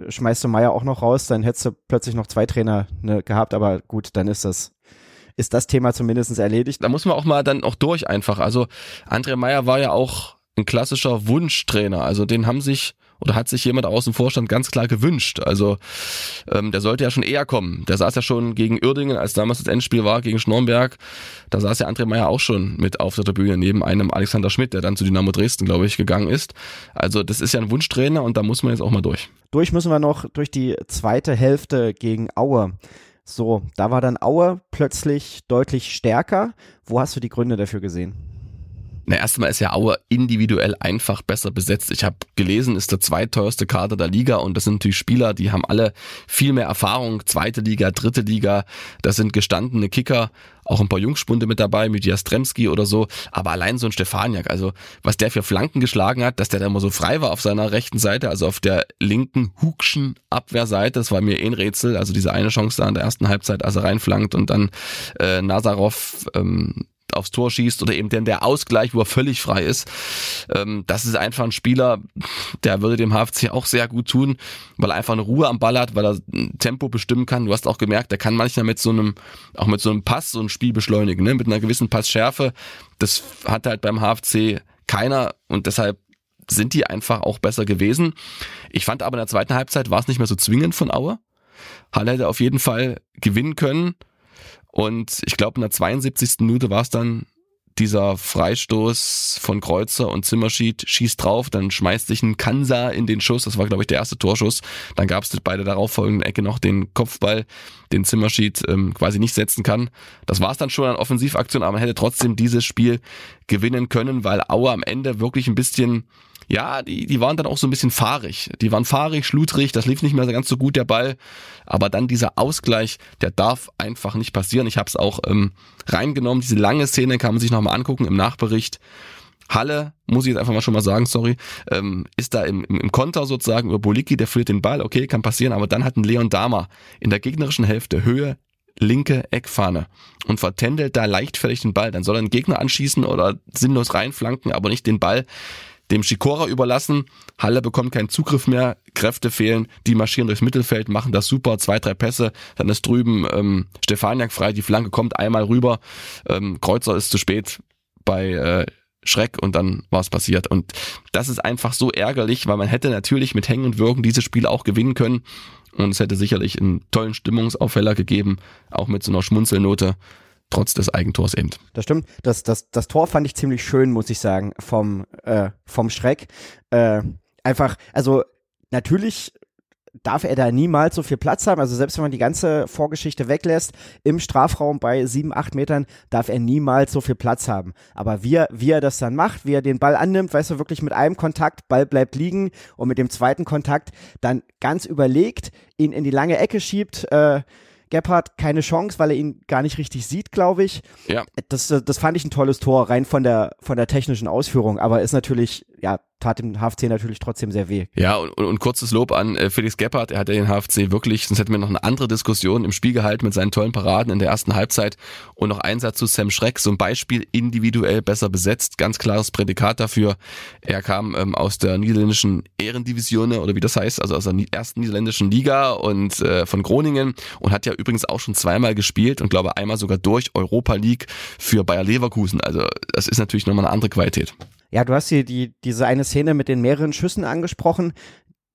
schmeißt du Meier auch noch raus, dann hättest du plötzlich noch zwei Trainer ne, gehabt, aber gut, dann ist das ist das Thema zumindest erledigt. Da muss man auch mal dann auch durch einfach. Also André Meyer war ja auch ein klassischer Wunschtrainer. Also den haben sich oder hat sich jemand aus dem Vorstand ganz klar gewünscht. Also ähm, der sollte ja schon eher kommen. Der saß ja schon gegen Uerdingen, als damals das Endspiel war, gegen Schnornberg. Da saß ja André Meyer auch schon mit auf der Tribüne neben einem Alexander Schmidt, der dann zu Dynamo Dresden, glaube ich, gegangen ist. Also das ist ja ein Wunschtrainer und da muss man jetzt auch mal durch. Durch müssen wir noch durch die zweite Hälfte gegen Aue. So, da war dann Aue plötzlich deutlich stärker. Wo hast du die Gründe dafür gesehen? Na, erstmal ist ja Aue individuell einfach besser besetzt. Ich habe gelesen, ist der zweiteuerste Kader der Liga und das sind natürlich Spieler, die haben alle viel mehr Erfahrung. Zweite Liga, dritte Liga, das sind gestandene Kicker, auch ein paar Jungspunde mit dabei, mit Jastremski oder so. Aber allein so ein Stefaniak, also was der für Flanken geschlagen hat, dass der da immer so frei war auf seiner rechten Seite, also auf der linken Hugschen Abwehrseite, das war mir eh ein Rätsel. Also diese eine Chance da in der ersten Halbzeit, als er reinflankt und dann äh, Nazarov ähm, aufs Tor schießt oder eben denn der Ausgleich, wo er völlig frei ist. Ähm, das ist einfach ein Spieler, der würde dem HFC auch sehr gut tun, weil er einfach eine Ruhe am Ball hat, weil er Tempo bestimmen kann. Du hast auch gemerkt, er kann manchmal mit so einem, auch mit so einem Pass so ein Spiel beschleunigen, ne? mit einer gewissen Passschärfe. Das hat halt beim HFC keiner und deshalb sind die einfach auch besser gewesen. Ich fand aber in der zweiten Halbzeit war es nicht mehr so zwingend von Aue. Halle hätte auf jeden Fall gewinnen können. Und ich glaube, in der 72. Minute war es dann dieser Freistoß von Kreuzer und Zimmerschied schießt drauf, dann schmeißt sich ein Kansa in den Schuss, das war glaube ich der erste Torschuss, dann gab es bei der darauffolgenden Ecke noch den Kopfball, den Zimmerschied ähm, quasi nicht setzen kann. Das war es dann schon an Offensivaktion, aber man hätte trotzdem dieses Spiel gewinnen können, weil Aue am Ende wirklich ein bisschen ja, die, die waren dann auch so ein bisschen fahrig. Die waren fahrig, schludrig, das lief nicht mehr ganz so gut, der Ball. Aber dann dieser Ausgleich, der darf einfach nicht passieren. Ich habe es auch ähm, reingenommen. Diese lange Szene kann man sich nochmal angucken im Nachbericht. Halle, muss ich jetzt einfach mal schon mal sagen, sorry, ähm, ist da im, im, im Konter sozusagen über Boliki, der führt den Ball, okay, kann passieren, aber dann hat ein Leon Dama in der gegnerischen Hälfte Höhe linke Eckfahne und vertändelt da leichtfertig den Ball. Dann soll er einen Gegner anschießen oder sinnlos reinflanken, aber nicht den Ball dem Schikora überlassen. Halle bekommt keinen Zugriff mehr, Kräfte fehlen, die marschieren durchs Mittelfeld, machen das super, zwei, drei Pässe, dann ist drüben ähm, Stefaniak frei, die Flanke kommt einmal rüber, ähm, Kreuzer ist zu spät, bei äh, Schreck und dann war es passiert. Und das ist einfach so ärgerlich, weil man hätte natürlich mit Hängen und Wirken dieses Spiel auch gewinnen können. Und es hätte sicherlich einen tollen Stimmungsaufheller gegeben, auch mit so einer Schmunzelnote, trotz des Eigentors eben. Das stimmt. Das, das, das Tor fand ich ziemlich schön, muss ich sagen, vom, äh, vom Schreck. Äh, einfach, also natürlich darf er da niemals so viel Platz haben. Also selbst wenn man die ganze Vorgeschichte weglässt, im Strafraum bei sieben, acht Metern darf er niemals so viel Platz haben. Aber wie er, wie er das dann macht, wie er den Ball annimmt, weißt du, wirklich mit einem Kontakt, Ball bleibt liegen und mit dem zweiten Kontakt dann ganz überlegt, ihn in die lange Ecke schiebt, äh, Gebhardt keine Chance, weil er ihn gar nicht richtig sieht, glaube ich. Ja. Das, das fand ich ein tolles Tor, rein von der, von der technischen Ausführung, aber ist natürlich, ja, tat dem HFC natürlich trotzdem sehr weh. Ja, und, und, kurzes Lob an äh, Felix Gebhardt, er hat ja den HFC wirklich, sonst hätten wir noch eine andere Diskussion im Spiel gehalten mit seinen tollen Paraden in der ersten Halbzeit und noch Einsatz zu Sam Schreck, so ein Beispiel individuell besser besetzt, ganz klares Prädikat dafür. Er kam ähm, aus der niederländischen Ehrendivision oder wie das heißt, also aus der ersten niederländischen Liga und äh, von Groningen und hat ja übrigens auch schon zweimal gespielt und glaube einmal sogar durch Europa League für Bayer Leverkusen. Also das ist natürlich nochmal eine andere Qualität. Ja, du hast hier die, diese eine Szene mit den mehreren Schüssen angesprochen.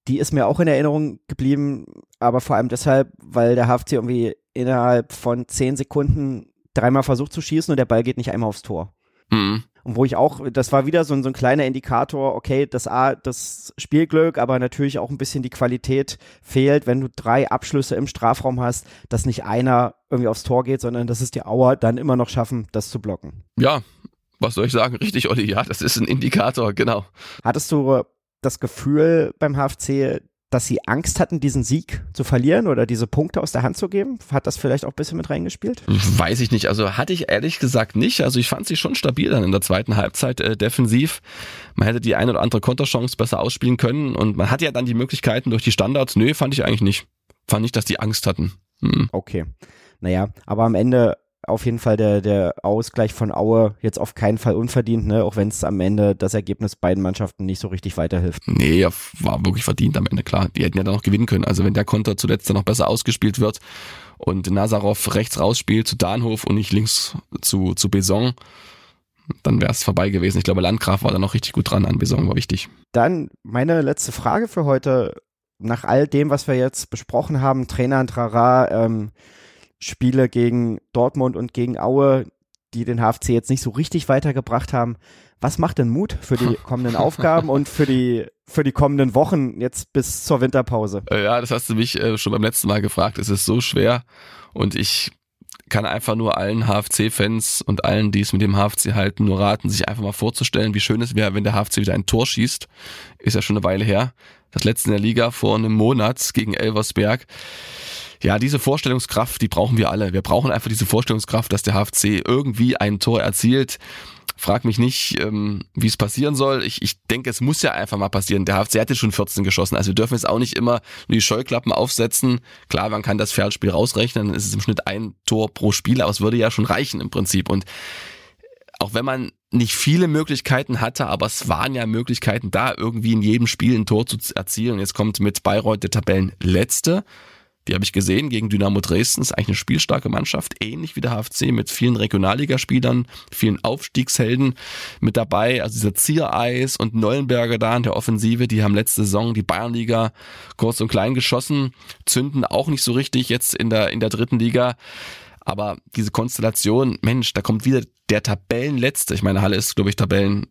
Die ist mir auch in Erinnerung geblieben, aber vor allem deshalb, weil der HFC irgendwie innerhalb von zehn Sekunden dreimal versucht zu schießen und der Ball geht nicht einmal aufs Tor. Mhm. Und wo ich auch, das war wieder so, ein, so ein kleiner Indikator, okay, das A, das Spielglück, aber natürlich auch ein bisschen die Qualität fehlt, wenn du drei Abschlüsse im Strafraum hast, dass nicht einer irgendwie aufs Tor geht, sondern dass es die Auer dann immer noch schaffen, das zu blocken. Ja, was soll ich sagen? Richtig, Olli, ja, das ist ein Indikator, genau. Hattest du das Gefühl beim HFC, dass sie Angst hatten, diesen Sieg zu verlieren oder diese Punkte aus der Hand zu geben? Hat das vielleicht auch ein bisschen mit reingespielt? Weiß ich nicht. Also hatte ich ehrlich gesagt nicht. Also ich fand sie schon stabil dann in der zweiten Halbzeit äh, defensiv. Man hätte die eine oder andere Konterchance besser ausspielen können und man hat ja dann die Möglichkeiten durch die Standards. Nö, fand ich eigentlich nicht. Fand nicht, dass die Angst hatten. Hm. Okay. Naja, aber am Ende auf jeden Fall der, der Ausgleich von Aue jetzt auf keinen Fall unverdient, ne? auch wenn es am Ende das Ergebnis beiden Mannschaften nicht so richtig weiterhilft. Nee, war wirklich verdient am Ende, klar. Die hätten ja dann noch gewinnen können. Also wenn der Konter zuletzt dann noch besser ausgespielt wird und Nazarov rechts rausspielt zu Dahnhof und nicht links zu, zu Beson, dann wäre es vorbei gewesen. Ich glaube, Landgraf war da noch richtig gut dran an Beson, war wichtig. Dann meine letzte Frage für heute. Nach all dem, was wir jetzt besprochen haben, Trainer Trara, ähm, Spiele gegen Dortmund und gegen Aue, die den HFC jetzt nicht so richtig weitergebracht haben. Was macht denn Mut für die kommenden Aufgaben und für die für die kommenden Wochen jetzt bis zur Winterpause? Äh, ja, das hast du mich äh, schon beim letzten Mal gefragt. Es ist so schwer und ich kann einfach nur allen HFC-Fans und allen, die es mit dem HFC halten, nur raten, sich einfach mal vorzustellen, wie schön es wäre, wenn der HFC wieder ein Tor schießt. Ist ja schon eine Weile her. Das letzte in der Liga vor einem Monat gegen Elversberg ja, diese Vorstellungskraft, die brauchen wir alle. Wir brauchen einfach diese Vorstellungskraft, dass der HFC irgendwie ein Tor erzielt. Frag mich nicht, ähm, wie es passieren soll. Ich, ich denke, es muss ja einfach mal passieren. Der HFC hatte schon 14 geschossen. Also wir dürfen jetzt auch nicht immer nur die Scheuklappen aufsetzen. Klar, man kann das Feldspiel rausrechnen. Dann ist es im Schnitt ein Tor pro Spiel, aber es würde ja schon reichen im Prinzip. Und auch wenn man nicht viele Möglichkeiten hatte, aber es waren ja Möglichkeiten da, irgendwie in jedem Spiel ein Tor zu erzielen. Jetzt kommt mit Bayreuth der Tabellenletzte. Die habe ich gesehen gegen Dynamo Dresden. Ist eigentlich eine spielstarke Mannschaft, ähnlich wie der HFC mit vielen Regionalligaspielern, vielen Aufstiegshelden mit dabei. Also dieser Ziereis und Neuenberger da in der Offensive, die haben letzte Saison die Bayernliga kurz und klein geschossen, zünden auch nicht so richtig jetzt in der, in der dritten Liga. Aber diese Konstellation, Mensch, da kommt wieder der Tabellenletzte. Ich meine, Halle ist, glaube ich, Tabellen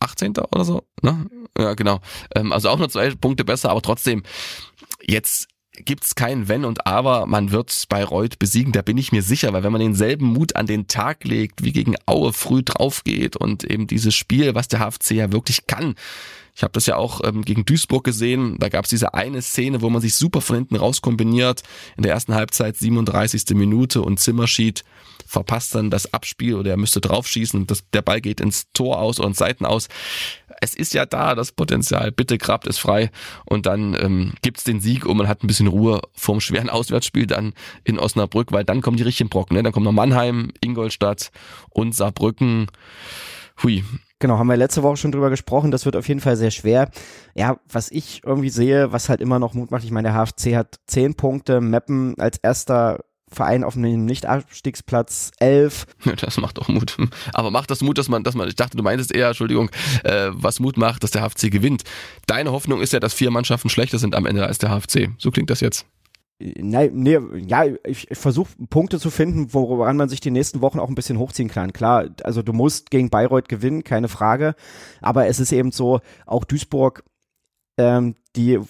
18. oder so. Ne? Ja, genau. Ähm, also auch nur zwei Punkte besser, aber trotzdem, jetzt gibt's kein Wenn und Aber, man wird Bayreuth besiegen, da bin ich mir sicher, weil wenn man denselben Mut an den Tag legt, wie gegen Aue früh drauf geht und eben dieses Spiel, was der HFC ja wirklich kann, ich habe das ja auch ähm, gegen Duisburg gesehen. Da gab es diese eine Szene, wo man sich super von hinten raus kombiniert. In der ersten Halbzeit 37. Minute und Zimmerschied verpasst dann das Abspiel oder er müsste draufschießen und das, der Ball geht ins Tor aus ins Seiten aus. Es ist ja da, das Potenzial. Bitte grabt es frei und dann ähm, gibt's den Sieg und man hat ein bisschen Ruhe vorm schweren Auswärtsspiel dann in Osnabrück, weil dann kommen die richtigen Brocken. Ne? Dann kommt noch Mannheim, Ingolstadt und Saarbrücken. Hui, Genau, haben wir letzte Woche schon drüber gesprochen. Das wird auf jeden Fall sehr schwer. Ja, was ich irgendwie sehe, was halt immer noch Mut macht, ich meine, der HFC hat zehn Punkte, Meppen als erster Verein auf einem Nicht-Abstiegsplatz 11. Das macht doch Mut. Aber macht das Mut, dass man, dass man, ich dachte, du meintest eher, Entschuldigung, äh, was Mut macht, dass der HFC gewinnt. Deine Hoffnung ist ja, dass vier Mannschaften schlechter sind am Ende als der HFC. So klingt das jetzt. Nein, nee, ja, ich, ich versuche Punkte zu finden, woran man sich die nächsten Wochen auch ein bisschen hochziehen kann. Klar, also du musst gegen Bayreuth gewinnen, keine Frage. Aber es ist eben so, auch Duisburg, ähm, die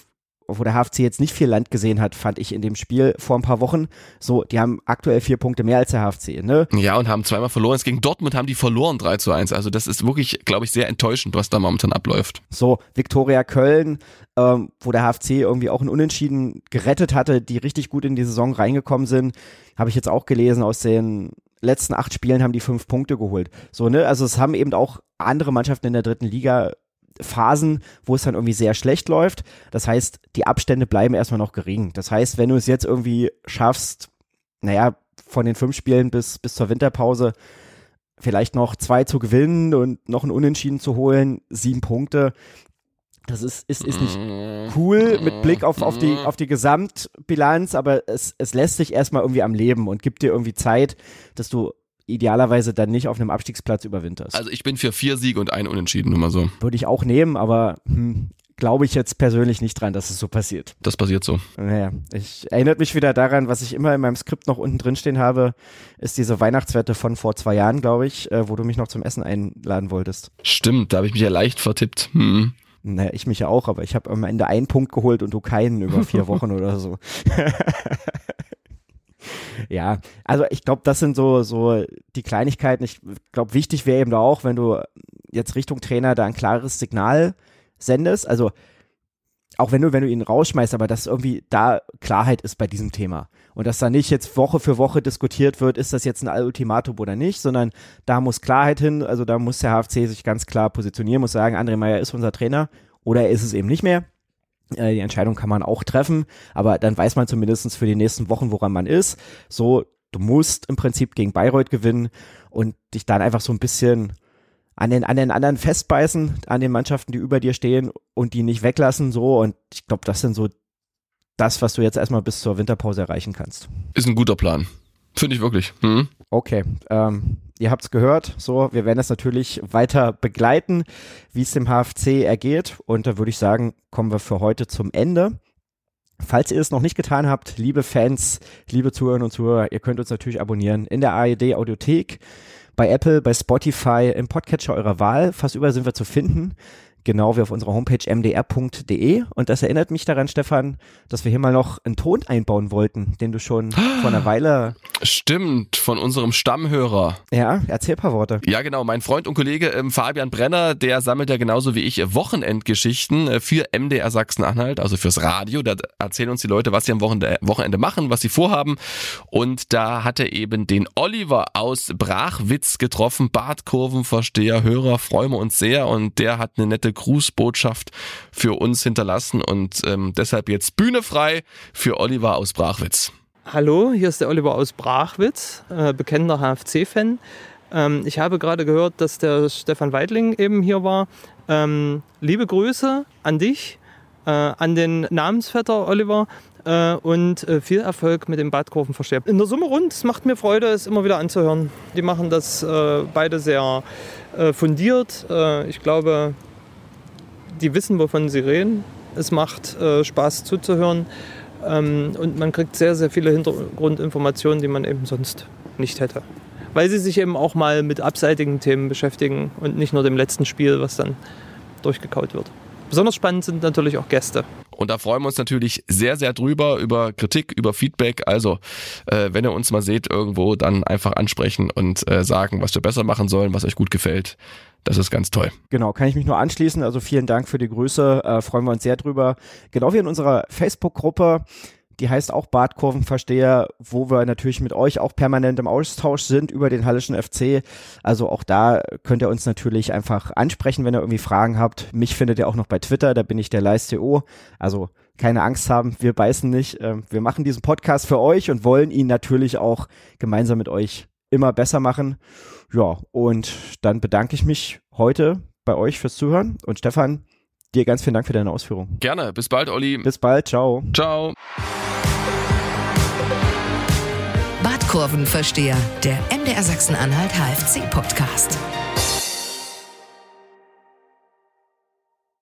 wo der HFC jetzt nicht viel Land gesehen hat, fand ich in dem Spiel vor ein paar Wochen. So, die haben aktuell vier Punkte mehr als der HFC, ne? Ja, und haben zweimal verloren. Jetzt gegen Dortmund haben die verloren 3 zu 1. Also das ist wirklich, glaube ich, sehr enttäuschend, was da momentan abläuft. So, Viktoria Köln, ähm, wo der HFC irgendwie auch ein Unentschieden gerettet hatte, die richtig gut in die Saison reingekommen sind, habe ich jetzt auch gelesen aus den letzten acht Spielen haben die fünf Punkte geholt. So, ne? Also es haben eben auch andere Mannschaften in der dritten Liga Phasen, wo es dann irgendwie sehr schlecht läuft. Das heißt, die Abstände bleiben erstmal noch gering. Das heißt, wenn du es jetzt irgendwie schaffst, naja, von den fünf Spielen bis, bis zur Winterpause vielleicht noch zwei zu gewinnen und noch ein Unentschieden zu holen, sieben Punkte, das ist, ist, ist nicht cool mit Blick auf, auf, die, auf die Gesamtbilanz, aber es, es lässt sich erstmal irgendwie am Leben und gibt dir irgendwie Zeit, dass du idealerweise dann nicht auf einem Abstiegsplatz überwinterst. Also ich bin für vier Siege und ein Unentschieden, nur mal so. Würde ich auch nehmen, aber hm, glaube ich jetzt persönlich nicht dran, dass es so passiert. Das passiert so. Naja, ich erinnert mich wieder daran, was ich immer in meinem Skript noch unten drin stehen habe, ist diese Weihnachtswette von vor zwei Jahren, glaube ich, äh, wo du mich noch zum Essen einladen wolltest. Stimmt, da habe ich mich ja leicht vertippt. Hm. Naja, ich mich ja auch, aber ich habe am Ende einen Punkt geholt und du keinen über vier Wochen oder so. Ja, also ich glaube, das sind so, so die Kleinigkeiten. Ich glaube, wichtig wäre eben da auch, wenn du jetzt Richtung Trainer da ein klares Signal sendest. Also auch wenn du, wenn du ihn rausschmeißt, aber dass irgendwie da Klarheit ist bei diesem Thema. Und dass da nicht jetzt Woche für Woche diskutiert wird, ist das jetzt ein Ultimatum oder nicht, sondern da muss Klarheit hin. Also da muss der HFC sich ganz klar positionieren, muss sagen, André Meyer ist unser Trainer oder er ist es eben nicht mehr. Äh, die Entscheidung kann man auch treffen, aber dann weiß man zumindest für die nächsten Wochen, woran man ist. So, du musst im Prinzip gegen Bayreuth gewinnen und dich dann einfach so ein bisschen an den, an den anderen festbeißen, an den Mannschaften, die über dir stehen und die nicht weglassen, so. Und ich glaube, das sind so das, was du jetzt erstmal bis zur Winterpause erreichen kannst. Ist ein guter Plan. Finde ich wirklich. Mhm. Okay, ähm, ihr habt es gehört. So, wir werden es natürlich weiter begleiten, wie es dem HFC ergeht. Und da würde ich sagen, kommen wir für heute zum Ende. Falls ihr es noch nicht getan habt, liebe Fans, liebe Zuhörerinnen und Zuhörer, ihr könnt uns natürlich abonnieren in der AED Audiothek, bei Apple, bei Spotify, im Podcatcher eurer Wahl. Fast überall sind wir zu finden genau wie auf unserer Homepage mdr.de. Und das erinnert mich daran, Stefan, dass wir hier mal noch einen Ton einbauen wollten, den du schon vor einer Weile. Stimmt, von unserem Stammhörer. Ja, erzähl ein paar Worte. Ja, genau. Mein Freund und Kollege ähm, Fabian Brenner, der sammelt ja genauso wie ich Wochenendgeschichten äh, für MDR Sachsen-Anhalt, also fürs Radio. Da erzählen uns die Leute, was sie am Wochenende, Wochenende machen, was sie vorhaben. Und da hat er eben den Oliver aus Brachwitz getroffen, Bartkurvenversteher, Hörer, freuen wir uns sehr. Und der hat eine nette Grußbotschaft für uns hinterlassen und ähm, deshalb jetzt Bühne frei für Oliver aus Brachwitz. Hallo, hier ist der Oliver aus Brachwitz, äh, bekennender HFC-Fan. Ähm, ich habe gerade gehört, dass der Stefan Weidling eben hier war. Ähm, liebe Grüße an dich, äh, an den Namensvetter Oliver äh, und äh, viel Erfolg mit dem Badkurvenversteher. In der Summe rund, es macht mir Freude, es immer wieder anzuhören. Die machen das äh, beide sehr fundiert. ich glaube, die wissen, wovon sie reden. Es macht äh, Spaß zuzuhören ähm, und man kriegt sehr, sehr viele Hintergrundinformationen, die man eben sonst nicht hätte. Weil sie sich eben auch mal mit abseitigen Themen beschäftigen und nicht nur dem letzten Spiel, was dann durchgekaut wird. Besonders spannend sind natürlich auch Gäste. Und da freuen wir uns natürlich sehr, sehr drüber, über Kritik, über Feedback. Also, äh, wenn ihr uns mal seht irgendwo, dann einfach ansprechen und äh, sagen, was wir besser machen sollen, was euch gut gefällt. Das ist ganz toll. Genau, kann ich mich nur anschließen. Also vielen Dank für die Grüße. Äh, freuen wir uns sehr drüber. Genau wie in unserer Facebook-Gruppe. Die heißt auch Bartkurvenversteher, wo wir natürlich mit euch auch permanent im Austausch sind über den Hallischen FC. Also auch da könnt ihr uns natürlich einfach ansprechen, wenn ihr irgendwie Fragen habt. Mich findet ihr auch noch bei Twitter, da bin ich der Leisteo. Also keine Angst haben, wir beißen nicht. Ähm, wir machen diesen Podcast für euch und wollen ihn natürlich auch gemeinsam mit euch immer besser machen. Ja, und dann bedanke ich mich heute bei euch fürs Zuhören und Stefan, dir ganz vielen Dank für deine Ausführungen. Gerne. Bis bald, Olli. Bis bald. Ciao. Ciao. Kurvenversteher, der MDR Sachsen-Anhalt HFC-Podcast.